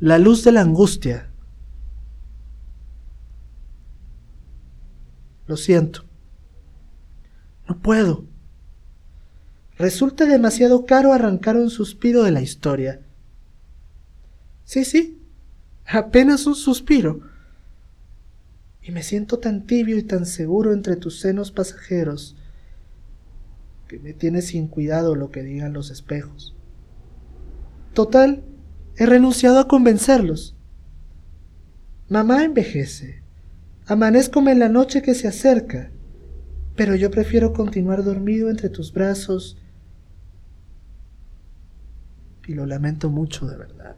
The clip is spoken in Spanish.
la luz de la angustia. Lo siento. No puedo. Resulta demasiado caro arrancar un suspiro de la historia. Sí, sí, apenas un suspiro. Y me siento tan tibio y tan seguro entre tus senos pasajeros que me tiene sin cuidado lo que digan los espejos. Total, he renunciado a convencerlos. Mamá envejece. Amanezcome en la noche que se acerca, pero yo prefiero continuar dormido entre tus brazos y lo lamento mucho de verdad.